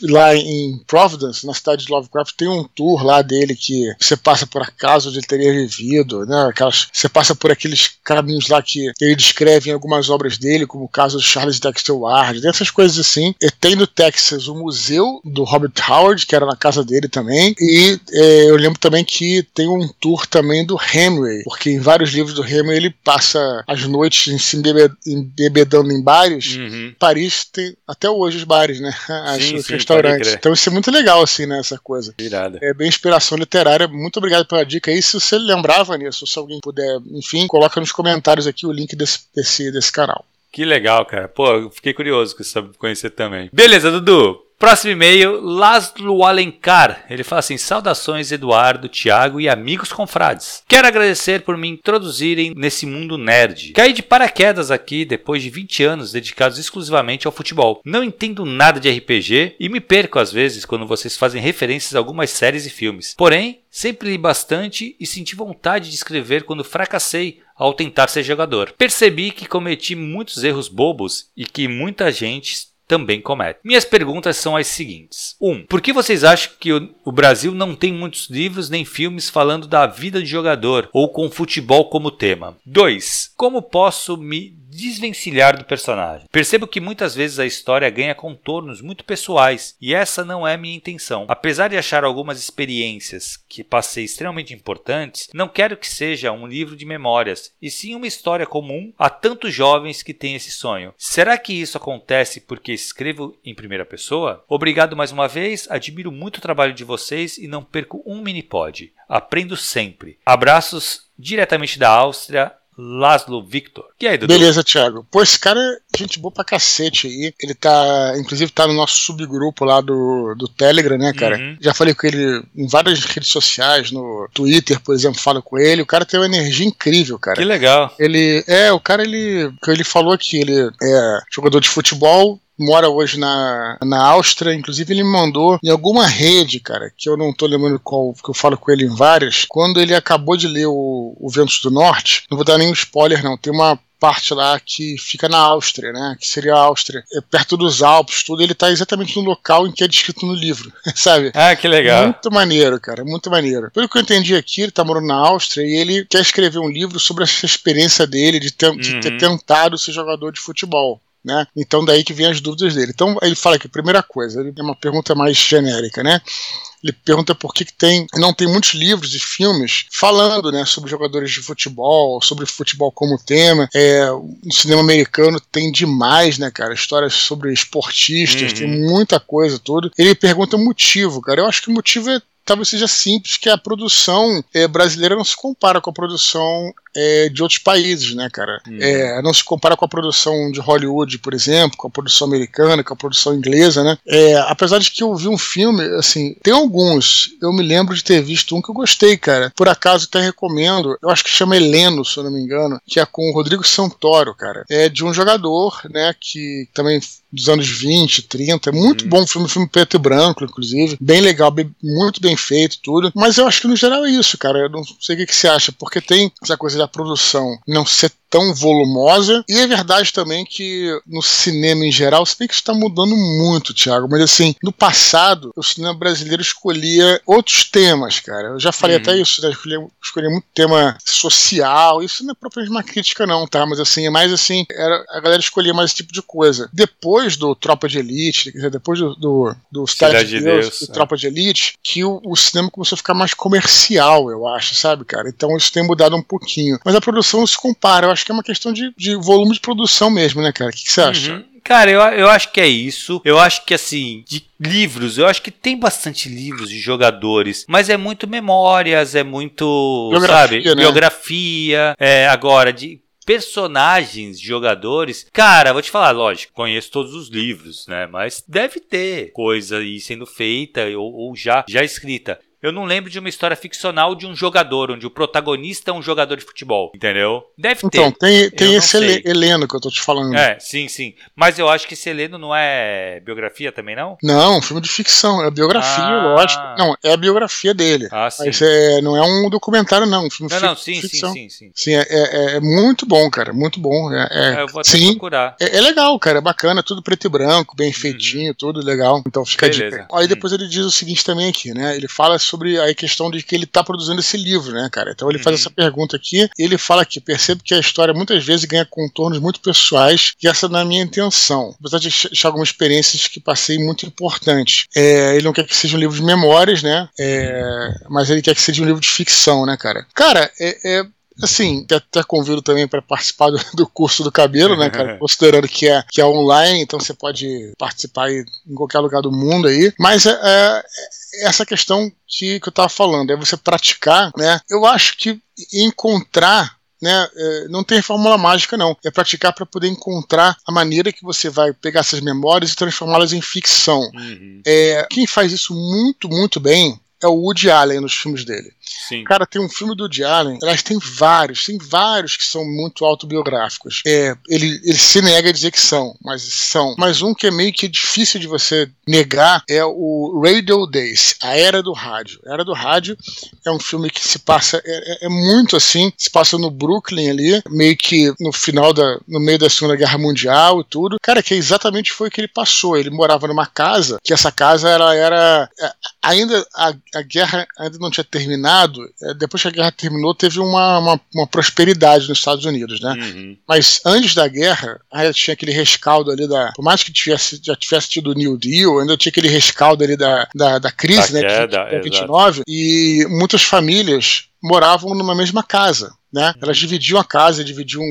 Lá em Providence, na cidade de Lovecraft, tem um tour lá dele que você passa por acaso onde ele teria vivido, né? Aquelas, você passa por aqueles caminhos lá que ele descreve em algumas obras dele, como o caso de Charles Dexter Ward, dessas coisas assim. E tem no Texas o museu do Robert Howard, que era na casa dele também. E é, eu lembro também que tem um tour também do Hemingway, porque em vários livros do Hemingway ele passa as noites em se embebedando em bares. Uhum. Paris tem até hoje os bares, né? As, sim, os sim, restaurantes. Então isso é muito legal, assim, né? Essa coisa. Irada. É bem inspiração literária. Muito obrigado pela dica aí. Se você lembrava nisso, se alguém puder, enfim, coloca nos comentários aqui o link desse, desse, desse canal. Que legal, cara. Pô, eu fiquei curioso com conhecer também. Beleza, Dudu. Próximo e-mail, Laszlo Alencar. Ele fala assim: Saudações, Eduardo, Thiago e amigos confrades. Quero agradecer por me introduzirem nesse mundo nerd. Caí de paraquedas aqui depois de 20 anos dedicados exclusivamente ao futebol. Não entendo nada de RPG e me perco às vezes quando vocês fazem referências a algumas séries e filmes. Porém, sempre li bastante e senti vontade de escrever quando fracassei ao tentar ser jogador. Percebi que cometi muitos erros bobos e que muita gente também comete. Minhas perguntas são as seguintes: 1. Um, por que vocês acham que o, Brasil não tem muitos livros nem filmes falando da vida de jogador ou com futebol como tema? 2. Como posso me desvencilhar do personagem. Percebo que muitas vezes a história ganha contornos muito pessoais e essa não é minha intenção. Apesar de achar algumas experiências que passei extremamente importantes, não quero que seja um livro de memórias e sim uma história comum a tantos jovens que têm esse sonho. Será que isso acontece porque escrevo em primeira pessoa? Obrigado mais uma vez, admiro muito o trabalho de vocês e não perco um mini pod. Aprendo sempre. Abraços diretamente da Áustria, Laszlo Victor. E aí, Dudu? Beleza, Thiago. Pô, esse cara é gente boa pra cacete aí. Ele tá, inclusive, tá no nosso subgrupo lá do, do Telegram, né, cara? Uhum. Já falei com ele em várias redes sociais, no Twitter, por exemplo, falo com ele. O cara tem uma energia incrível, cara. Que legal. Ele, é, o cara, ele, ele falou que ele é jogador de futebol, mora hoje na, na Áustria, inclusive ele me mandou em alguma rede, cara, que eu não tô lembrando qual, que eu falo com ele em várias, quando ele acabou de ler o, o Ventos do Norte, não vou dar nenhum spoiler não, tem uma parte lá que fica na Áustria, né? Que seria a Áustria, é perto dos Alpes, tudo. Ele tá exatamente no local em que é descrito no livro, sabe? Ah, que legal. Muito maneiro, cara, muito maneiro. Pelo que eu entendi aqui, ele tá morando na Áustria e ele quer escrever um livro sobre essa experiência dele de ter, uhum. de ter uhum. tentado ser jogador de futebol né? Então daí que vem as dúvidas dele. Então ele fala que primeira coisa, ele é uma pergunta mais genérica, né? Ele pergunta por que, que tem, não tem muitos livros e filmes falando né, sobre jogadores de futebol, sobre futebol como tema. É, no cinema americano tem demais, né, cara? Histórias sobre esportistas, uhum. tem muita coisa, tudo. Ele pergunta o motivo, cara. Eu acho que o motivo é talvez seja simples que a produção é, brasileira não se compara com a produção é, de outros países, né, cara? Hum. É, não se compara com a produção de Hollywood, por exemplo, com a produção americana, com a produção inglesa, né? É, apesar de que eu vi um filme, assim, tem alguns, eu me lembro de ter visto um que eu gostei, cara. Por acaso até recomendo, eu acho que chama Heleno, se eu não me engano, que é com o Rodrigo Santoro, cara. É de um jogador, né, que também dos anos 20, 30. Muito hum. bom filme, filme preto e branco, inclusive. Bem legal, bem, muito bem feito, tudo. Mas eu acho que no geral é isso, cara. Eu não sei o que, que você acha, porque tem essa coisa da a produção não ser tão volumosa. E é verdade também que no cinema em geral, se bem que isso está mudando muito, Thiago, mas assim, no passado, o cinema brasileiro escolhia outros temas, cara. Eu já falei uhum. até isso, né? Escolhia, escolhia muito tema social. Isso não é propriamente uma crítica, não, tá? Mas assim, é mais assim, era, a galera escolhia mais esse tipo de coisa. Depois do Tropa de Elite, quer dizer, depois do, do, do Cidade de Deus, Deus é. Tropa de Elite, que o, o cinema começou a ficar mais comercial, eu acho, sabe, cara? Então isso tem mudado um pouquinho. Mas a produção se compara. Eu acho que é uma questão de, de volume de produção mesmo, né, cara? O que, que você acha? Uhum. Cara, eu, eu acho que é isso. Eu acho que, assim, de livros, eu acho que tem bastante livros de jogadores, mas é muito memórias, é muito, biografia, sabe, né? biografia. É, agora, de personagens, jogadores. Cara, vou te falar, lógico, conheço todos os livros, né? Mas deve ter coisa aí sendo feita ou, ou já, já escrita. Eu não lembro de uma história ficcional de um jogador, onde o protagonista é um jogador de futebol, entendeu? Deve ter. Então, tem, tem esse Heleno que eu tô te falando. É, sim, sim. Mas eu acho que esse Heleno não é biografia também, não? Não, filme de ficção. É biografia, ah. lógico. Não, é a biografia dele. Ah, sim. Mas é, não é um documentário, não. Um filme não, não, sim, ficção. sim, sim, sim. Sim, é, é, é muito bom, cara. Muito bom. É, é, é eu vou até sim, procurar. É, é, legal, cara. É bacana. Tudo preto e branco, bem uhum. feitinho, tudo legal. Então fica Beleza. a dica. Aí depois hum. ele diz o seguinte também aqui, né? Ele fala sobre a questão questão de que ele está produzindo esse livro, né, cara? Então ele uhum. faz essa pergunta aqui e ele fala aqui: percebo que a história muitas vezes ganha contornos muito pessoais e essa não é a minha intenção. Apesar de achar algumas experiências que passei muito importantes. É, ele não quer que seja um livro de memórias, né? É, mas ele quer que seja um livro de ficção, né, cara? Cara, é, é assim, até convido também para participar do, do, curso do cabelo, né, cara? Considerando que é, que é online, então você pode participar em qualquer lugar do mundo aí. Mas é, é, essa questão que, que eu estava falando, é você praticar, né? Eu acho que encontrar né, é, não tem fórmula mágica, não. É praticar para poder encontrar a maneira que você vai pegar essas memórias e transformá-las em ficção. Uhum. É, quem faz isso muito, muito bem é o Woody Allen nos filmes dele. Sim. Cara, tem um filme do Woody Allen, aliás, tem vários, tem vários que são muito autobiográficos. É, ele, ele se nega a dizer que são, mas são. Mas um que é meio que difícil de você negar é o Radio Days, A Era do Rádio. A Era do Rádio é um filme que se passa, é, é, é muito assim, se passa no Brooklyn ali, meio que no final da, no meio da Segunda Guerra Mundial e tudo. Cara, que exatamente foi o que ele passou. Ele morava numa casa, que essa casa ela era é, ainda a, a guerra ainda não tinha terminado. É, depois que a guerra terminou, teve uma, uma, uma prosperidade nos Estados Unidos, né? Uhum. Mas antes da guerra, ainda tinha aquele rescaldo ali da. Por mais que tivesse, já tivesse tido o New Deal, ainda tinha aquele rescaldo ali da, da, da crise, da né? Queda, de 29, e muitas famílias moravam numa mesma casa né? Elas dividiam a casa, dividiam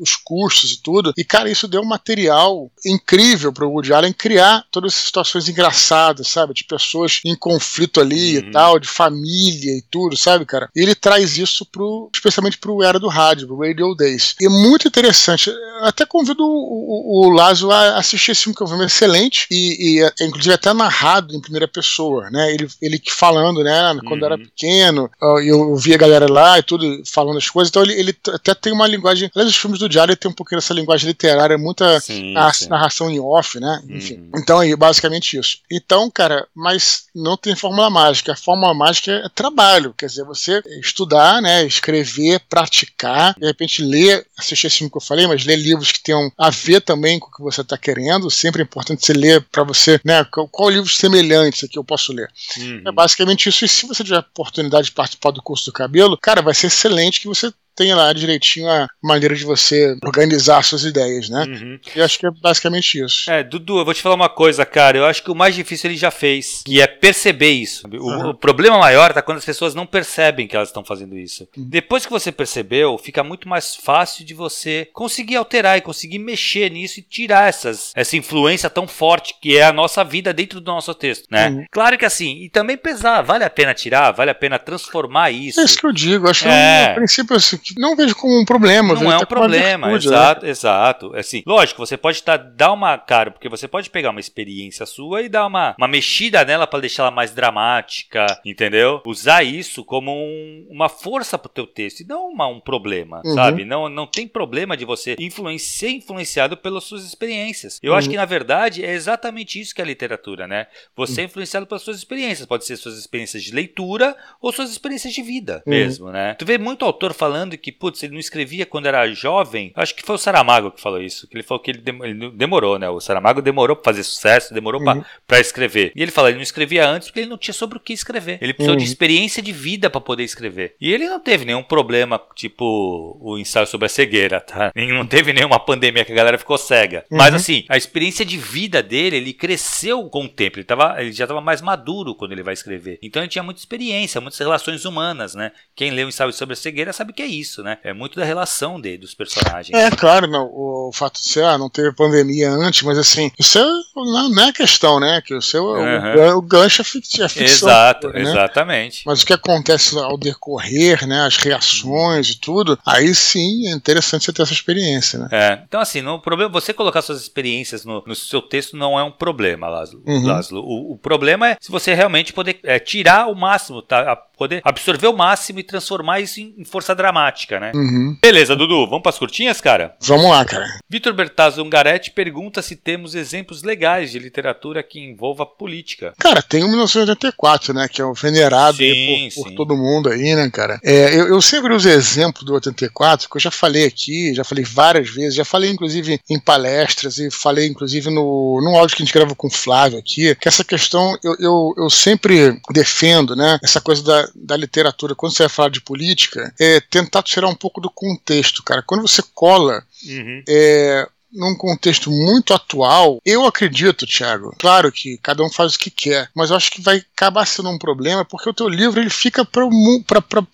os custos e tudo. E, cara, isso deu um material incrível para o Woody Allen criar todas essas situações engraçadas, sabe? De pessoas em conflito ali uhum. e tal, de família e tudo, sabe, cara? E ele traz isso pro, especialmente pro Era do Rádio, pro Radio Days. E é muito interessante. Eu até convido o, o, o Lazo a assistir esse filme, que é um filme excelente e, e é, inclusive até narrado em primeira pessoa, né? Ele, ele falando, né? Quando uhum. era pequeno, eu a galera lá e tudo falando as coisas então ele, ele até tem uma linguagem. Aliás, os filmes do Diário tem um pouquinho dessa linguagem literária, muita sim, sim. narração em off, né? Enfim. Uhum. Então é basicamente isso. Então, cara, mas não tem fórmula mágica. A fórmula mágica é trabalho. Quer dizer, você estudar, né? Escrever, praticar, de repente ler, assistir esse filme que eu falei, mas ler livros que tenham a ver também com o que você está querendo. Sempre é importante você ler para você, né? Qual, qual livro semelhante que eu posso ler. Uhum. É basicamente isso. E se você tiver a oportunidade de participar do curso do cabelo, cara, vai ser excelente que você tem lá direitinho a maneira de você organizar suas ideias, né? Uhum. E acho que é basicamente isso. É, Dudu, eu vou te falar uma coisa, cara. Eu acho que o mais difícil ele já fez, que é perceber isso. O, uhum. o problema maior tá quando as pessoas não percebem que elas estão fazendo isso. Uhum. Depois que você percebeu, fica muito mais fácil de você conseguir alterar e conseguir mexer nisso e tirar essas, essa influência tão forte que é a nossa vida dentro do nosso texto, né? Uhum. Claro que assim, e também pesar, vale a pena tirar, vale a pena transformar isso. É isso que eu digo, acho é. que o princípio assim, não vejo como um problema. Não é um problema, virtude, exato, né? exato. Assim, lógico, você pode tá, dar uma cara, porque você pode pegar uma experiência sua e dar uma, uma mexida nela para deixar ela mais dramática, entendeu? Usar isso como um, uma força pro teu texto e não uma, um problema, uhum. sabe? Não, não tem problema de você ser influenciado pelas suas experiências. Eu uhum. acho que na verdade é exatamente isso que é a literatura, né? Você é influenciado pelas suas experiências, pode ser suas experiências de leitura ou suas experiências de vida uhum. mesmo, né? Tu vê muito autor falando que, putz, ele não escrevia quando era jovem. Acho que foi o Saramago que falou isso. Que ele falou que ele, dem ele demorou, né? O Saramago demorou pra fazer sucesso, demorou uhum. pra, pra escrever. E ele fala, ele não escrevia antes porque ele não tinha sobre o que escrever. Ele precisou uhum. de experiência de vida para poder escrever. E ele não teve nenhum problema, tipo o ensaio sobre a cegueira, tá? Não teve nenhuma pandemia que a galera ficou cega. Uhum. Mas assim, a experiência de vida dele, ele cresceu com o tempo. Ele, tava, ele já estava mais maduro quando ele vai escrever. Então ele tinha muita experiência, muitas relações humanas, né? Quem lê o ensaio sobre a cegueira sabe que é isso, né? É muito da relação dele, dos personagens. É, claro, não, o fato de ser, ah, não teve pandemia antes, mas assim, isso é, não é questão, né? Que o seu uhum. o, o, gancho é, ficção. Exato, né? exatamente. Mas o que acontece ao decorrer, né? As reações e tudo, aí sim é interessante você ter essa experiência, né? É. Então, assim, no problema, você colocar suas experiências no, no seu texto não é um problema, Laszlo. Uhum. Laszlo. O, o, problema é se você realmente poder é, tirar o máximo, tá? poder absorver o máximo e transformar isso em, em força dramática, né? Uhum. Beleza, Dudu, vamos para as curtinhas, cara? Vamos lá, cara. Vitor Bertazzo Ungaretti pergunta se temos exemplos legais de literatura que envolva política. Cara, tem o 1984, né? Que é o venerado sim, por, por, todo mundo aí, né, cara? É, eu, eu, sempre uso exemplo do 84, que eu já falei aqui, já falei várias vezes, já falei inclusive em palestras e falei inclusive no, no áudio que a gente grava com o Flávio aqui, que essa questão eu, eu, eu sempre defendo, né? Essa coisa da da, literatura, quando você vai falar de política, é tentar tirar um pouco do contexto, cara. Quando você cola uhum. é, num contexto muito atual, eu acredito, Thiago, claro que cada um faz o que quer, mas eu acho que vai acabar sendo um problema porque o teu livro ele fica para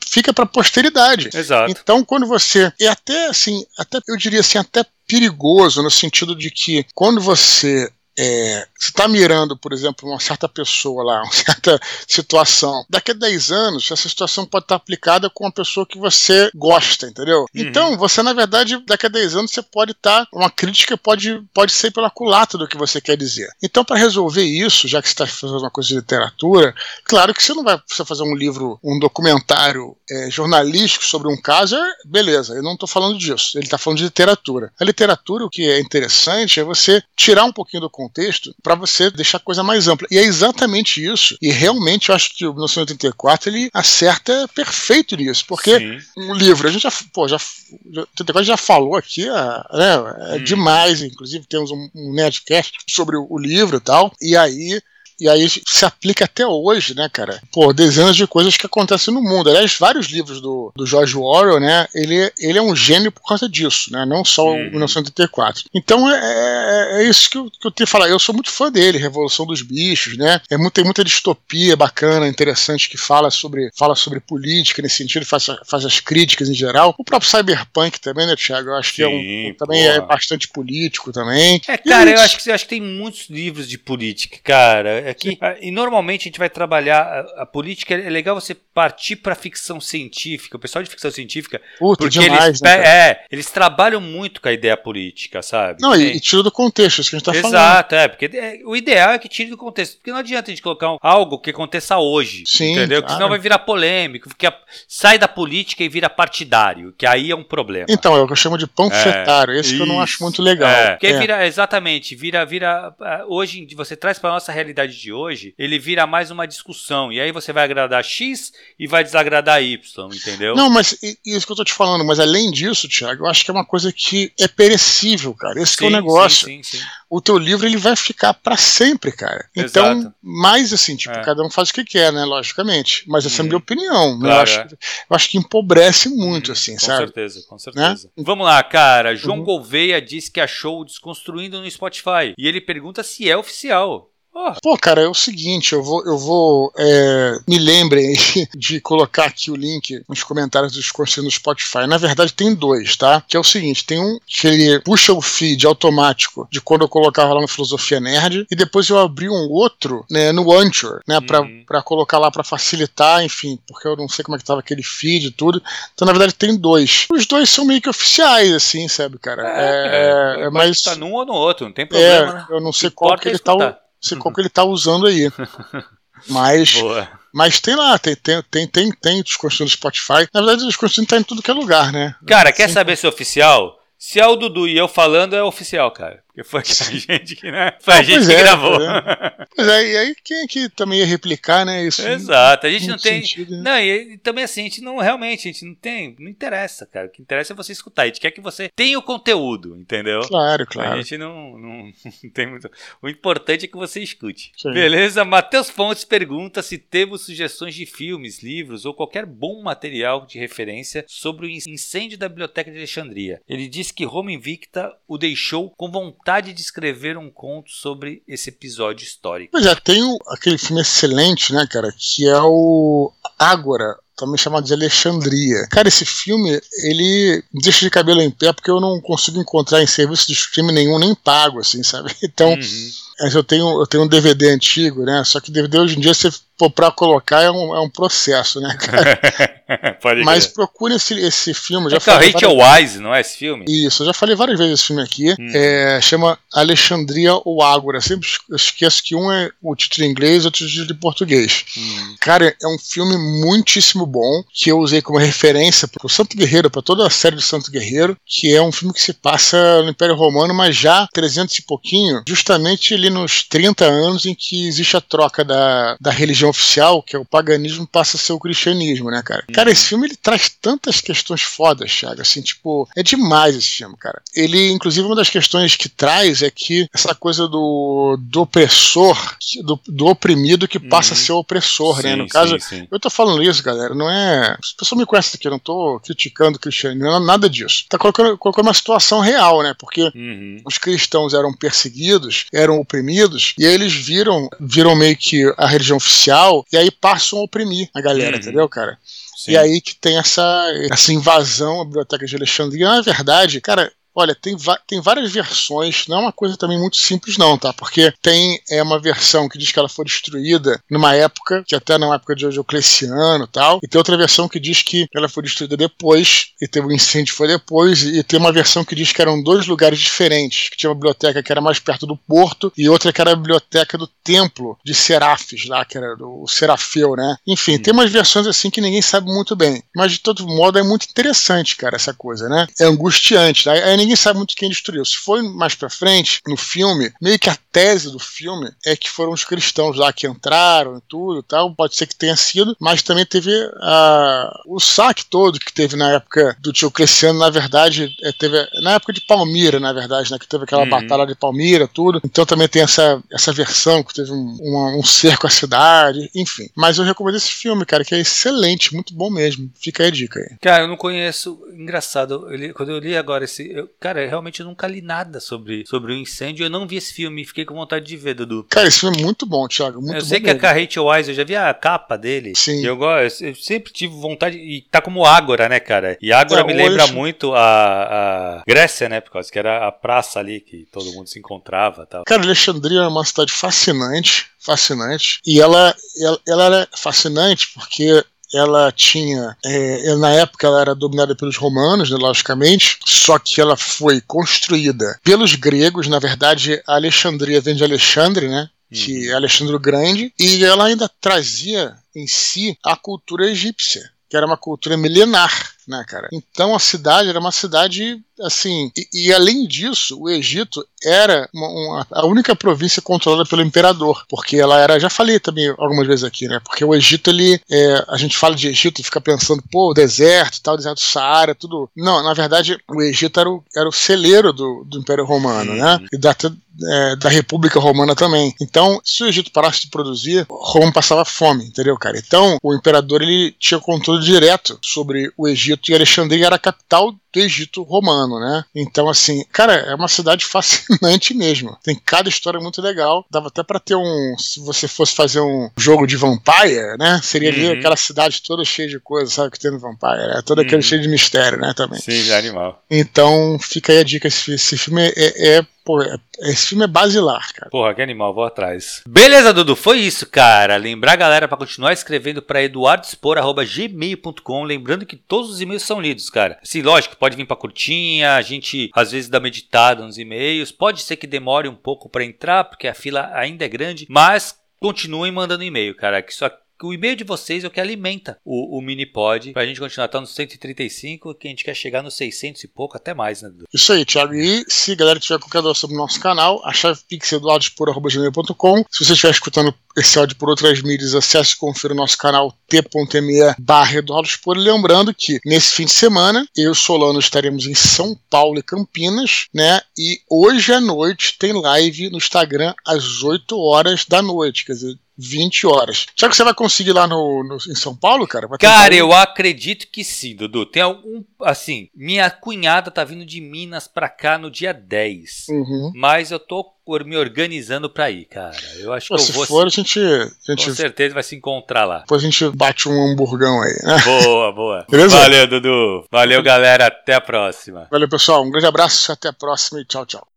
fica para posteridade. Exato. Então, quando você é até assim, até eu diria assim, até perigoso no sentido de que quando você é, você está mirando, por exemplo, uma certa pessoa lá, uma certa situação. Daqui a 10 anos, essa situação pode estar aplicada com uma pessoa que você gosta, entendeu? Uhum. Então, você, na verdade, daqui a 10 anos, você pode estar. Uma crítica pode, pode ser pela culata do que você quer dizer. Então, para resolver isso, já que você está fazendo uma coisa de literatura, claro que você não vai precisar fazer um livro, um documentário é, jornalístico sobre um caso, é, beleza, eu não estou falando disso. Ele está falando de literatura. A literatura, o que é interessante é você tirar um pouquinho do contexto para você deixar a coisa mais ampla. E é exatamente isso. E realmente eu acho que o 1984 ele acerta perfeito nisso, porque Sim. um livro, a gente já, pô, já, já, já falou aqui, é, é hum. demais, inclusive temos um, um Nerdcast sobre o, o livro e tal, e aí e aí se aplica até hoje, né, cara? Pô, dezenas de coisas que acontecem no mundo. Aliás, vários livros do, do George Orwell, né? Ele, ele é um gênio por causa disso, né? Não só hum. o 1984. Então é, é, é, isso que eu, que eu tenho que falar. Eu sou muito fã dele, Revolução dos Bichos, né? É muito, tem muita distopia bacana, interessante, que fala sobre, fala sobre política nesse sentido, faz, faz as críticas em geral. O próprio Cyberpunk também, né, Thiago? Eu acho Sim, que é um, também é bastante político também. É, cara, eu acho, que, eu acho que tem muitos livros de política, cara aqui. Ah, e normalmente a gente vai trabalhar a, a política. É legal você partir para ficção científica. O pessoal de ficção científica. Puta, porque demais, eles, né, é, eles trabalham muito com a ideia política, sabe? Não, e, e tira do contexto, isso que a gente tá Exato, falando. Exato, é. Porque é, o ideal é que tire do contexto. Porque não adianta a gente colocar algo que aconteça hoje. Sim, entendeu? Claro. senão vai virar polêmico. Porque sai da política e vira partidário. Que aí é um problema. Então, é o que eu chamo de panfletário. É, esse isso, que eu não acho muito legal. É, porque é. vira, exatamente, vira, vira. Hoje, você traz para nossa realidade de hoje, ele vira mais uma discussão. E aí você vai agradar X e vai desagradar Y, entendeu? Não, mas isso que eu tô te falando, mas além disso, Thiago, eu acho que é uma coisa que é perecível, cara. Esse sim, é o negócio. Sim, sim, o teu livro ele vai ficar para sempre, cara. Então, Exato. mais assim, tipo, é. cada um faz o que quer, né? Logicamente. Mas essa é a minha uhum. opinião. Claro, eu, acho, é. eu acho que empobrece muito, uhum, assim, com sabe? Com certeza, com né? certeza. Né? Vamos lá, cara. João uhum. Gouveia disse que achou o Desconstruindo no Spotify. E ele pergunta se é oficial. Oh. Pô, cara, é o seguinte, eu vou, eu vou é, me lembrem de colocar aqui o link nos comentários dos cursos no Spotify. Na verdade, tem dois, tá? Que é o seguinte, tem um que ele puxa o feed automático de quando eu colocava lá no Filosofia Nerd, e depois eu abri um outro, né, no Anchor, né, pra, uhum. pra colocar lá pra facilitar, enfim, porque eu não sei como é que tava aquele feed e tudo. Então, na verdade, tem dois. Os dois são meio que oficiais, assim, sabe, cara? É, é, é, é mais... Tá num ou no outro, não tem problema, é, né? Eu não sei qual que ele tá sei qual que ele tá usando aí. Mas, mas tem lá, tem, tem, tem, tem, tem desconstrução do Spotify. Na verdade, o desconstrução tá em tudo que é lugar, né? Cara, quer saber se é oficial? Se é o Dudu e eu falando, é oficial, cara. Porque foi a gente que, né? Foi a gente que é, gravou. É. Pois é, e aí quem é que também ia replicar, né? Isso Exato, a gente não tem. Sentido, né? Não, e, e, também assim, a gente não realmente, a gente não tem. Não interessa, cara. O que interessa é você escutar. A gente quer que você tenha o conteúdo, entendeu? Claro, claro. A gente não, não, não tem muito. O importante é que você escute. Sim. Beleza? Matheus Fontes pergunta se temos sugestões de filmes, livros ou qualquer bom material de referência sobre o incêndio da Biblioteca de Alexandria. Ele diz que Roma Invicta o deixou com vontade vontade de escrever um conto sobre esse episódio histórico. Pois é, tem o, aquele filme excelente, né, cara, que é o Ágora, também chamado de Alexandria. Cara, esse filme, ele deixa de cabelo em pé porque eu não consigo encontrar em serviço de streaming nenhum, nem pago, assim, sabe? Então, uhum. eu tenho, eu tenho um DVD antigo, né? Só que DVD hoje em dia você pra colocar é um, é um processo, né, cara? Mas procure esse, esse filme. Já é falei Rachel várias... Wise, não é esse filme? Isso, eu já falei várias vezes esse filme aqui. Hum. É, chama Alexandria ou Ágora. Sempre esqueço que um é o título em inglês e outro título em português. Hum. Cara, é um filme muitíssimo bom que eu usei como referência para o Santo Guerreiro, para toda a série do Santo Guerreiro, que é um filme que se passa no Império Romano, mas já 300 e pouquinho, justamente ali nos 30 anos em que existe a troca da, da religião oficial, que é o paganismo, passa a ser o cristianismo, né, cara? Uhum. Cara, esse filme ele traz tantas questões fodas, Thiago, assim, tipo, é demais esse filme, cara. Ele, inclusive, uma das questões que traz é que essa coisa do, do opressor, do, do oprimido que passa uhum. a ser o opressor, sim, né? No caso, sim, sim. eu tô falando isso, galera, não é. As pessoas me conhecem aqui, eu não tô criticando o cristianismo, não nada disso. Tá colocando, colocando uma situação real, né? Porque uhum. os cristãos eram perseguidos, eram oprimidos, e aí eles viram, viram meio que a religião oficial e aí passam a oprimir a galera, uhum. entendeu, cara? Sim. E aí que tem essa, essa invasão à biblioteca de Alexandria. Na verdade, cara, Olha, tem, tem várias versões, não é uma coisa também muito simples, não, tá? Porque tem é uma versão que diz que ela foi destruída numa época, que até na época de Diocleciano e tal, e tem outra versão que diz que ela foi destruída depois, e teve um incêndio foi depois, e tem uma versão que diz que eram dois lugares diferentes, que tinha uma biblioteca que era mais perto do porto, e outra que era a biblioteca do templo de Serafes, lá, que era o Serafeu, né? Enfim, tem umas versões assim que ninguém sabe muito bem, mas de todo modo é muito interessante, cara, essa coisa, né? É angustiante, né? aí ninguém sabe muito quem destruiu. Se foi mais pra frente, no filme, meio que a tese do filme é que foram os cristãos lá que entraram e tudo tal, pode ser que tenha sido, mas também teve a, o saque todo que teve na época do tio Cresciano, na verdade, é, teve na época de Palmira, na verdade, né, que teve aquela uhum. batalha de Palmira, tudo, então também tem essa, essa versão que teve um, um, um cerco à cidade, enfim. Mas eu recomendo esse filme, cara, que é excelente, muito bom mesmo. Fica aí a dica aí. Cara, eu não conheço, engraçado, eu li, quando eu li agora esse, eu, cara, eu realmente nunca li nada sobre, sobre o incêndio, eu não vi esse filme, fiquei com vontade de ver, Dudu. Cara, esse filme é muito bom, Thiago, muito Eu sei bom que mesmo. a Rachel Wise, eu já vi a capa dele. Sim. Eu, gosto, eu sempre tive vontade, e tá como Ágora, né, cara? E Ágora é, me lembra hoje... muito a, a, Grécia, né, por causa que era a praça ali que todo mundo se encontrava tal. Cara, Alexandria é uma cidade fascinante, fascinante, e ela, ela, ela era fascinante porque ela tinha, é, na época ela era dominada pelos romanos, né, logicamente, só que ela foi construída pelos gregos, na verdade a Alexandria vem de Alexandre, né, que é Alexandre o Grande, e ela ainda trazia em si a cultura egípcia, que era uma cultura milenar, né, cara? Então a cidade era uma cidade assim, e, e além disso, o Egito era uma, uma, a única província controlada pelo imperador, porque ela era, já falei também algumas vezes aqui, né? Porque o Egito, ele, é, a gente fala de Egito e fica pensando, pô, o deserto tal, o deserto do Saara, tudo. Não, na verdade, o Egito era o, era o celeiro do, do Império Romano, né? E da, é, da República Romana também. Então, se o Egito parasse de produzir, Roma passava fome, entendeu, cara? Então, o imperador ele tinha controle direto sobre o Egito e Alexandria era a capital do Egito romano, né? Então, assim, cara, é uma cidade fascinante mesmo. Tem cada história muito legal. Dava até para ter um. Se você fosse fazer um jogo de Vampire, né? Seria ali uhum. aquela cidade toda cheia de coisas, sabe? Que tem no Vampire. É toda aquele uhum. cheio de mistério, né? Também. Sim, de animal. Então, fica aí a dica. Esse, esse filme é, é Pô, esse filme é basilar, cara. Porra, que animal, vou atrás. Beleza, Dudu, foi isso, cara. Lembrar a galera para continuar escrevendo para eduardospor.gmail.com. Lembrando que todos os e-mails são lidos, cara. Sim, lógico, pode vir pra curtinha, a gente às vezes dá meditada nos e-mails. Pode ser que demore um pouco para entrar, porque a fila ainda é grande, mas continuem mandando e-mail, cara. Que isso aqui o e-mail de vocês é o que alimenta o, o Minipod pra gente continuar tá no 135, que a gente quer chegar nos 600 e pouco, até mais, né, Dudu? Isso aí, Thiago. E se a galera tiver qualquer dúvida sobre o nosso canal, a chave pix é. Se você estiver escutando esse áudio por outras mídias, acesse e confira o nosso canal t.me barra Lembrando que nesse fim de semana, eu e o Solano estaremos em São Paulo e Campinas, né? E hoje à noite tem live no Instagram às 8 horas da noite. Quer dizer, 20 horas. Será que você vai conseguir lá no, no em São Paulo, cara? Cara, eu acredito que sim, Dudu. Tem algum. Assim, minha cunhada tá vindo de Minas pra cá no dia 10. Uhum. Mas eu tô me organizando pra ir, cara. Eu acho Pô, que eu se vou. Se for, a gente, a gente. Com certeza vai se encontrar lá. Depois a gente bate um hamburgão aí, né? Boa, boa. Beleza? Valeu, Dudu. Valeu, galera. Até a próxima. Valeu, pessoal. Um grande abraço. Até a próxima e tchau, tchau.